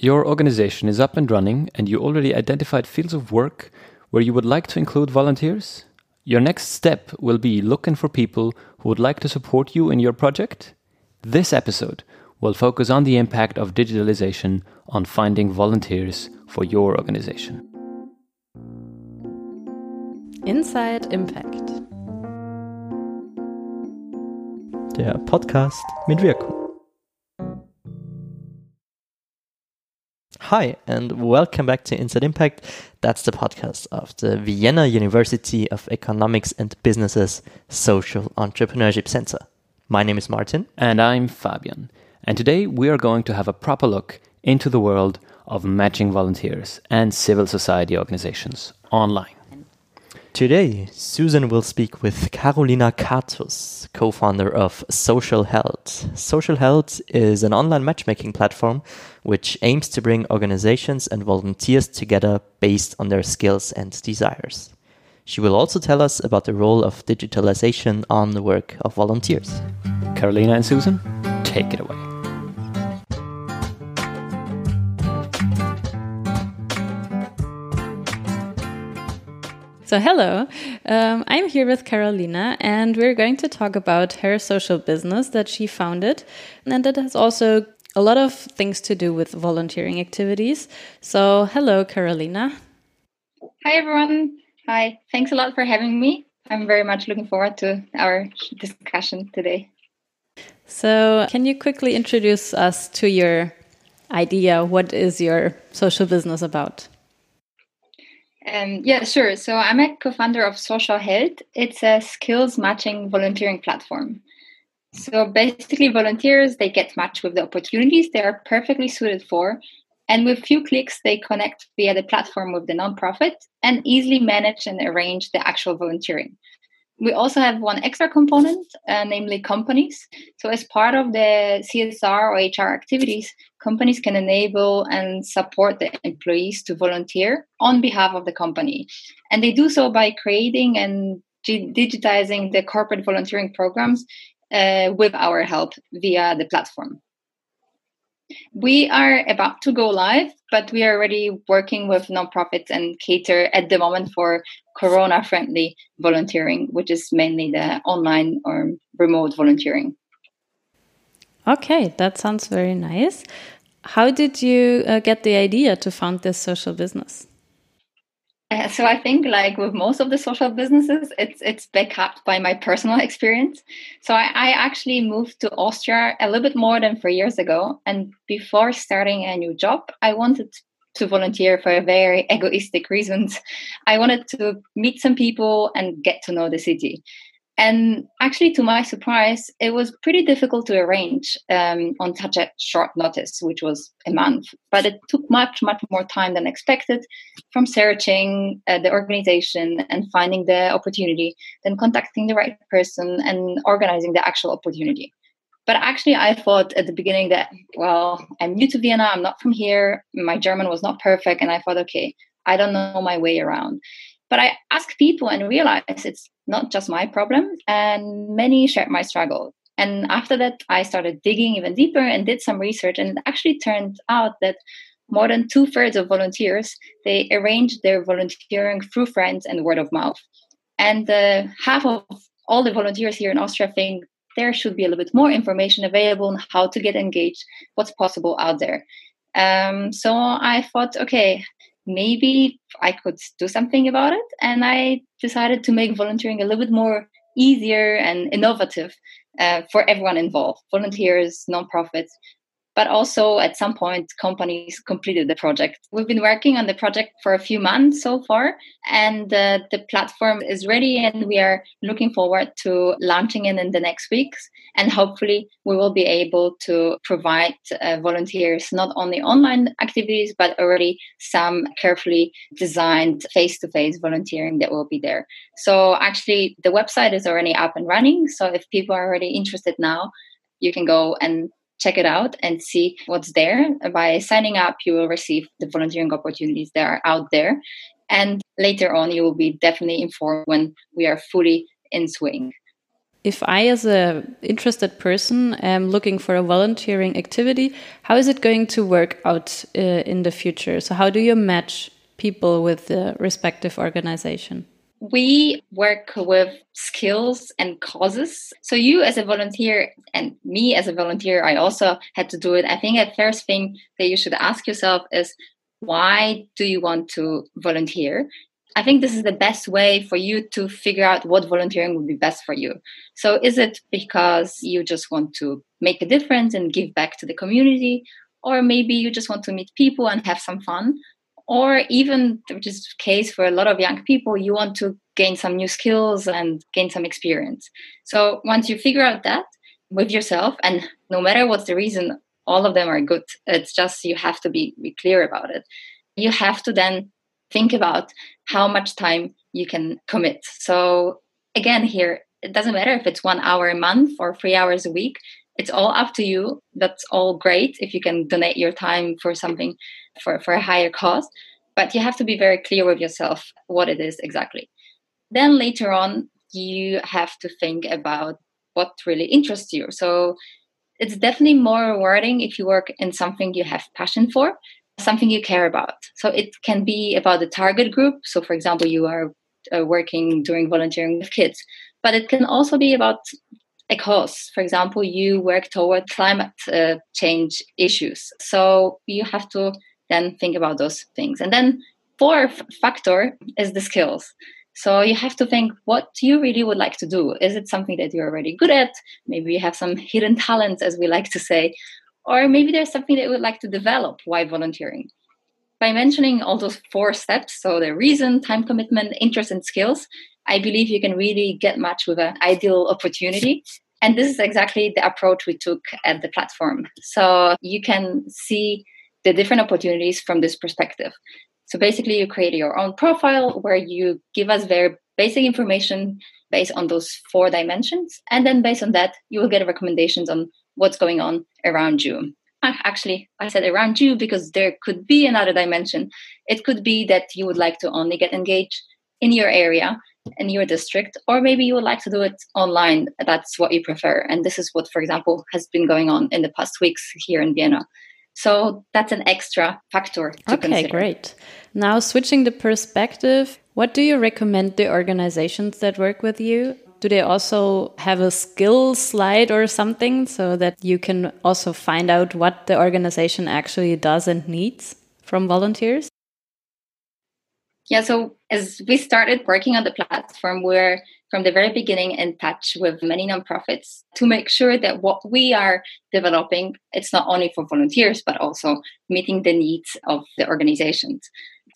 your organization is up and running and you already identified fields of work where you would like to include volunteers? Your next step will be looking for people who would like to support you in your project. This episode will focus on the impact of digitalization on finding volunteers for your organization. Inside Impact. Der Podcast mit Wirkung. Hi, and welcome back to Inside Impact. That's the podcast of the Vienna University of Economics and Businesses Social Entrepreneurship Center. My name is Martin. And I'm Fabian. And today we are going to have a proper look into the world of matching volunteers and civil society organizations online. Today, Susan will speak with Carolina Katus, co founder of Social Held. Social Held is an online matchmaking platform which aims to bring organizations and volunteers together based on their skills and desires. She will also tell us about the role of digitalization on the work of volunteers. Carolina and Susan, take it away. So, hello, um, I'm here with Carolina, and we're going to talk about her social business that she founded, and that has also a lot of things to do with volunteering activities. So, hello, Carolina. Hi, everyone. Hi. Thanks a lot for having me. I'm very much looking forward to our discussion today. So, can you quickly introduce us to your idea? What is your social business about? Um, yeah, sure. So I'm a co-founder of Social Held. It's a skills matching volunteering platform. So basically, volunteers they get matched with the opportunities they are perfectly suited for, and with few clicks they connect via the platform with the nonprofit and easily manage and arrange the actual volunteering. We also have one extra component, uh, namely companies. So, as part of the CSR or HR activities, companies can enable and support the employees to volunteer on behalf of the company. And they do so by creating and digitizing the corporate volunteering programs uh, with our help via the platform. We are about to go live, but we are already working with nonprofits and cater at the moment for corona friendly volunteering, which is mainly the online or remote volunteering. Okay, that sounds very nice. How did you uh, get the idea to found this social business? Uh, so I think, like with most of the social businesses, it's it's backed by my personal experience. So I, I, actually moved to Austria a little bit more than four years ago, and before starting a new job, I wanted to volunteer for very egoistic reasons. I wanted to meet some people and get to know the city. And actually, to my surprise, it was pretty difficult to arrange um, on such a short notice, which was a month. But it took much, much more time than expected from searching uh, the organization and finding the opportunity, then contacting the right person and organizing the actual opportunity. But actually, I thought at the beginning that, well, I'm new to Vienna, I'm not from here, my German was not perfect. And I thought, okay, I don't know my way around. But I asked people and realized it's not just my problem, and many shared my struggle. And after that, I started digging even deeper and did some research, and it actually turned out that more than two thirds of volunteers they arranged their volunteering through friends and word of mouth. And uh, half of all the volunteers here in Austria think there should be a little bit more information available on how to get engaged, what's possible out there. Um, so I thought, okay, maybe I could do something about it. And I decided to make volunteering a little bit more easier and innovative uh, for everyone involved volunteers, nonprofits, but also at some point companies completed the project. We've been working on the project for a few months so far and uh, the platform is ready and we are looking forward to launching it in the next weeks. And hopefully we will be able to provide uh, volunteers not only online activities but already some carefully designed face-to-face volunteering that will be there. So actually the website is already up and running so if people are already interested now you can go and check it out and see what's there. By signing up, you will receive the volunteering opportunities that are out there. And later on, you will be definitely informed when we are fully in swing. if I, as a interested person, am looking for a volunteering activity, how is it going to work out uh, in the future? So, how do you match people with the respective organization? We work with skills and causes. So, you as a volunteer, and me as a volunteer, I also had to do it. I think the first thing that you should ask yourself is why do you want to volunteer? I think this is the best way for you to figure out what volunteering would be best for you. So, is it because you just want to make a difference and give back to the community? Or maybe you just want to meet people and have some fun? Or even, which is the case for a lot of young people, you want to gain some new skills and gain some experience. So, once you figure out that with yourself, and no matter what's the reason, all of them are good. It's just you have to be, be clear about it. You have to then think about how much time you can commit. So again, here it doesn't matter if it's one hour a month or three hours a week. It's all up to you. That's all great if you can donate your time for something for, for a higher cost. But you have to be very clear with yourself what it is exactly. Then later on, you have to think about what really interests you. So it's definitely more rewarding if you work in something you have passion for something you care about. So it can be about the target group. So, for example, you are uh, working doing volunteering with kids, but it can also be about a cause. For example, you work toward climate uh, change issues. So you have to then think about those things. And then fourth factor is the skills. So you have to think what you really would like to do. Is it something that you're already good at? Maybe you have some hidden talents, as we like to say, or maybe there's something that you would like to develop while volunteering. By mentioning all those four steps, so the reason, time commitment, interest, and skills, I believe you can really get much with an ideal opportunity. And this is exactly the approach we took at the platform. So you can see the different opportunities from this perspective. So basically, you create your own profile where you give us very basic information based on those four dimensions. And then based on that, you will get recommendations on what's going on around you. Uh, actually, I said around you because there could be another dimension. It could be that you would like to only get engaged in your area, in your district, or maybe you would like to do it online. That's what you prefer. And this is what, for example, has been going on in the past weeks here in Vienna. So that's an extra factor to okay, consider. great. Now, switching the perspective, what do you recommend the organizations that work with you do they also have a skill slide or something so that you can also find out what the organization actually does and needs from volunteers? Yeah, so as we started working on the platform, we're from the very beginning in touch with many nonprofits to make sure that what we are developing it's not only for volunteers but also meeting the needs of the organizations.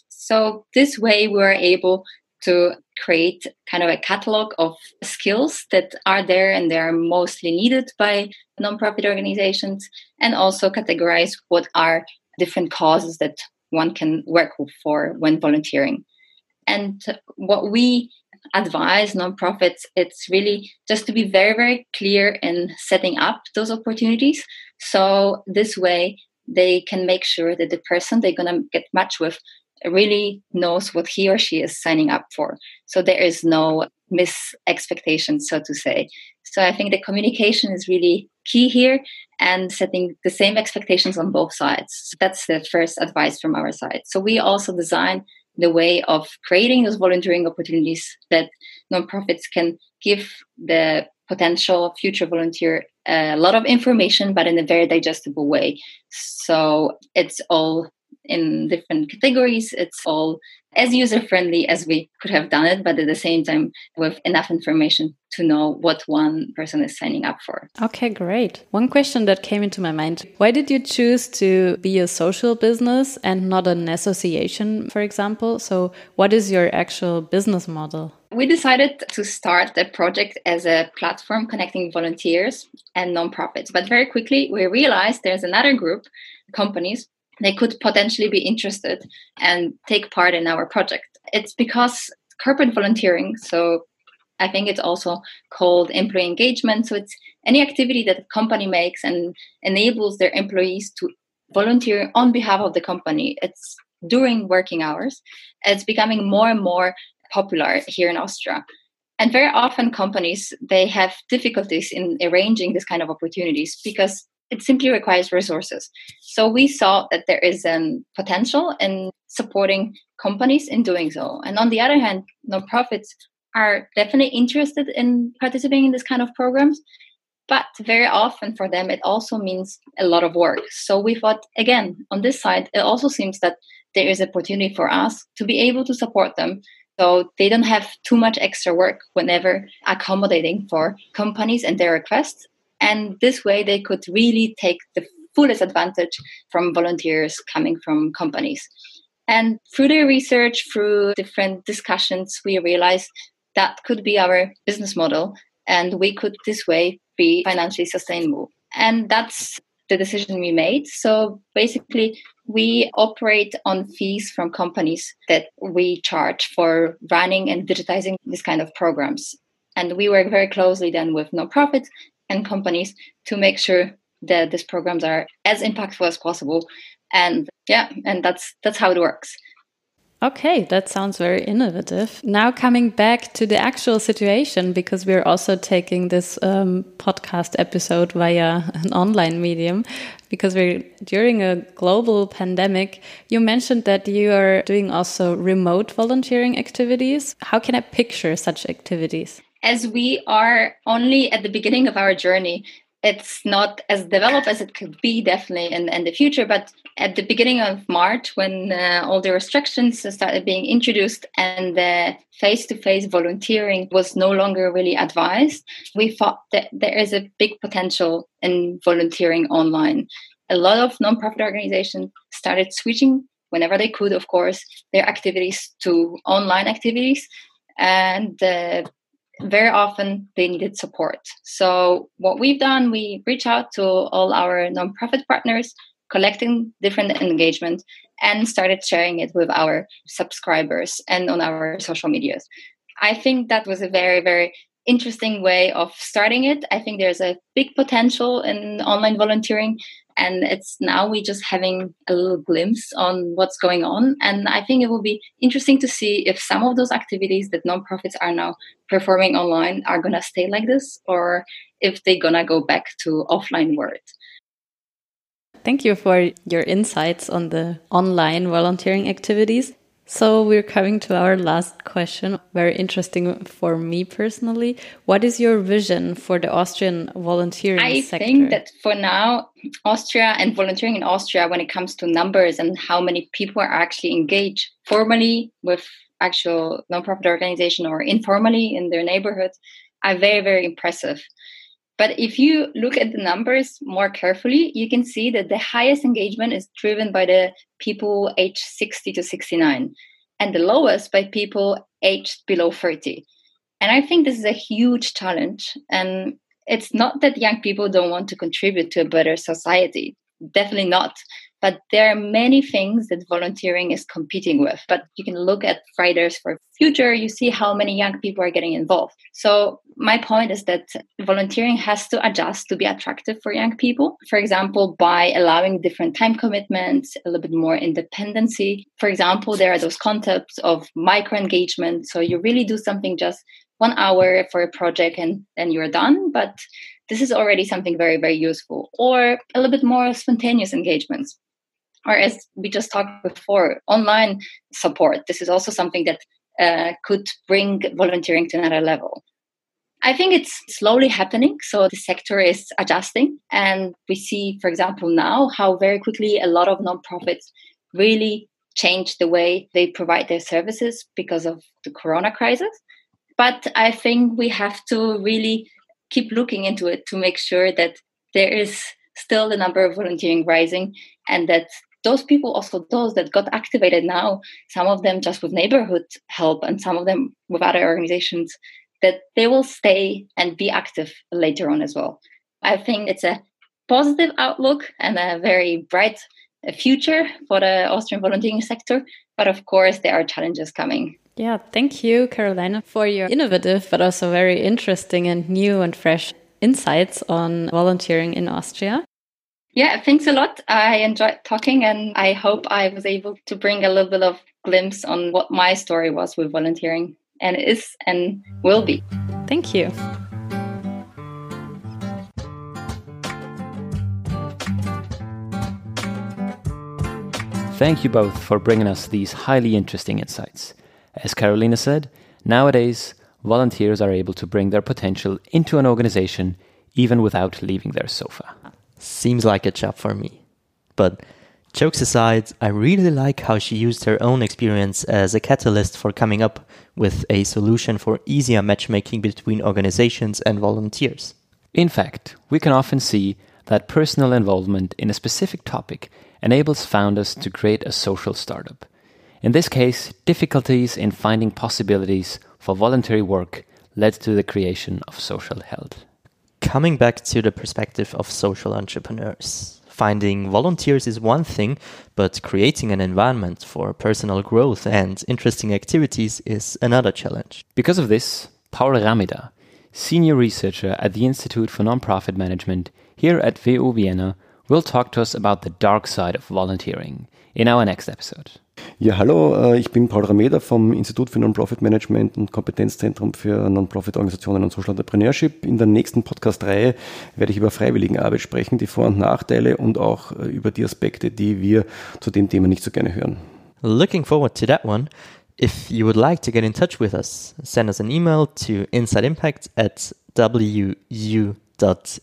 So this way we're able to create kind of a catalog of skills that are there and they are mostly needed by nonprofit organizations and also categorize what are different causes that one can work for when volunteering. And what we advise nonprofits it's really just to be very very clear in setting up those opportunities. So this way they can make sure that the person they're going to get matched with really knows what he or she is signing up for. So there is no mis expectation, so to say. So I think the communication is really key here and setting the same expectations on both sides. So that's the first advice from our side. So we also design the way of creating those volunteering opportunities that nonprofits can give the potential future volunteer uh, a lot of information, but in a very digestible way. So it's all in different categories. It's all as user friendly as we could have done it, but at the same time with enough information to know what one person is signing up for. Okay, great. One question that came into my mind why did you choose to be a social business and not an association, for example? So, what is your actual business model? We decided to start the project as a platform connecting volunteers and nonprofits, but very quickly we realized there's another group, companies, they could potentially be interested and take part in our project. It's because corporate volunteering, so I think it's also called employee engagement. So it's any activity that a company makes and enables their employees to volunteer on behalf of the company. It's during working hours. It's becoming more and more popular here in Austria. And very often companies, they have difficulties in arranging this kind of opportunities because it simply requires resources. So we saw that there is a potential in supporting companies in doing so. And on the other hand, nonprofits are definitely interested in participating in this kind of programs. But very often for them, it also means a lot of work. So we thought, again, on this side, it also seems that there is opportunity for us to be able to support them so they don't have too much extra work whenever accommodating for companies and their requests. And this way they could really take the fullest advantage from volunteers coming from companies. And through their research, through different discussions, we realized that could be our business model and we could this way be financially sustainable. And that's the decision we made. So basically, we operate on fees from companies that we charge for running and digitizing this kind of programs. And we work very closely then with nonprofits and companies to make sure that these programs are as impactful as possible. And yeah, and that's that's how it works. Okay, that sounds very innovative. Now, coming back to the actual situation, because we're also taking this um, podcast episode via an online medium, because we're during a global pandemic. You mentioned that you are doing also remote volunteering activities. How can I picture such activities? As we are only at the beginning of our journey, it's not as developed as it could be definitely in, in the future but at the beginning of march when uh, all the restrictions started being introduced and the face-to-face volunteering was no longer really advised we thought that there is a big potential in volunteering online. A lot of nonprofit organizations started switching whenever they could of course their activities to online activities and uh, very often they needed support. So what we've done, we reach out to all our nonprofit partners, collecting different engagement, and started sharing it with our subscribers and on our social medias. I think that was a very, very interesting way of starting it. I think there's a big potential in online volunteering and it's now we're just having a little glimpse on what's going on. And i think it will be interesting to see if some of those activities that nonprofits are now performing online are going to stay like this or if they're going to go back to offline world. Thank you for your insights on the online volunteering activities so we're coming to our last question. Very interesting for me personally. What is your vision for the Austrian volunteering I sector? think that for now, Austria and volunteering in Austria, when it comes to numbers and how many people are actually engaged formally with actual nonprofit organization or informally in their neighborhood, are very, very impressive. But if you look at the numbers more carefully, you can see that the highest engagement is driven by the people aged 60 to 69, and the lowest by people aged below 30. And I think this is a huge challenge. And it's not that young people don't want to contribute to a better society, definitely not. But there are many things that volunteering is competing with. But you can look at Fridays for Future, you see how many young people are getting involved. So, my point is that volunteering has to adjust to be attractive for young people. For example, by allowing different time commitments, a little bit more independency. For example, there are those concepts of micro engagement. So, you really do something just one hour for a project and then you're done. But this is already something very, very useful. Or a little bit more spontaneous engagements or as we just talked before, online support. This is also something that uh, could bring volunteering to another level. I think it's slowly happening. So the sector is adjusting. And we see, for example, now how very quickly a lot of nonprofits really change the way they provide their services because of the corona crisis. But I think we have to really keep looking into it to make sure that there is still the number of volunteering rising and that those people also those that got activated now some of them just with neighborhood help and some of them with other organizations that they will stay and be active later on as well. I think it's a positive outlook and a very bright future for the austrian volunteering sector but of course there are challenges coming. Yeah thank you carolina for your innovative but also very interesting and new and fresh insights on volunteering in austria yeah, thanks a lot. I enjoyed talking and I hope I was able to bring a little bit of glimpse on what my story was with volunteering and is and will be. Thank you. Thank you both for bringing us these highly interesting insights. As Carolina said, nowadays volunteers are able to bring their potential into an organization even without leaving their sofa. Seems like a job for me. But jokes aside, I really like how she used her own experience as a catalyst for coming up with a solution for easier matchmaking between organizations and volunteers. In fact, we can often see that personal involvement in a specific topic enables founders to create a social startup. In this case, difficulties in finding possibilities for voluntary work led to the creation of Social Held. Coming back to the perspective of social entrepreneurs, finding volunteers is one thing, but creating an environment for personal growth and interesting activities is another challenge. Because of this, Paul Rameder, senior researcher at the Institute for Nonprofit Management here at WU Vienna, will talk to us about the dark side of volunteering in our next episode. Ja, hallo, äh, ich bin Paul Rameda vom Institut für Non-Profit Management und Kompetenzzentrum für Non-Profit-Organisationen und Social Entrepreneurship. In der nächsten Podcast-Reihe werde ich über Freiwilligenarbeit sprechen, die Vor- und Nachteile und auch äh, über die Aspekte, die wir zu dem Thema nicht so gerne hören. Looking forward to that one. If you would like to get in touch with us, send us an email to insideimpact at wu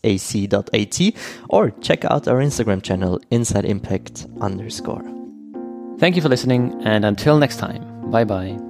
ac.at or check out our Instagram channel insideimpact underscore. Thank you for listening, and until next time, bye bye.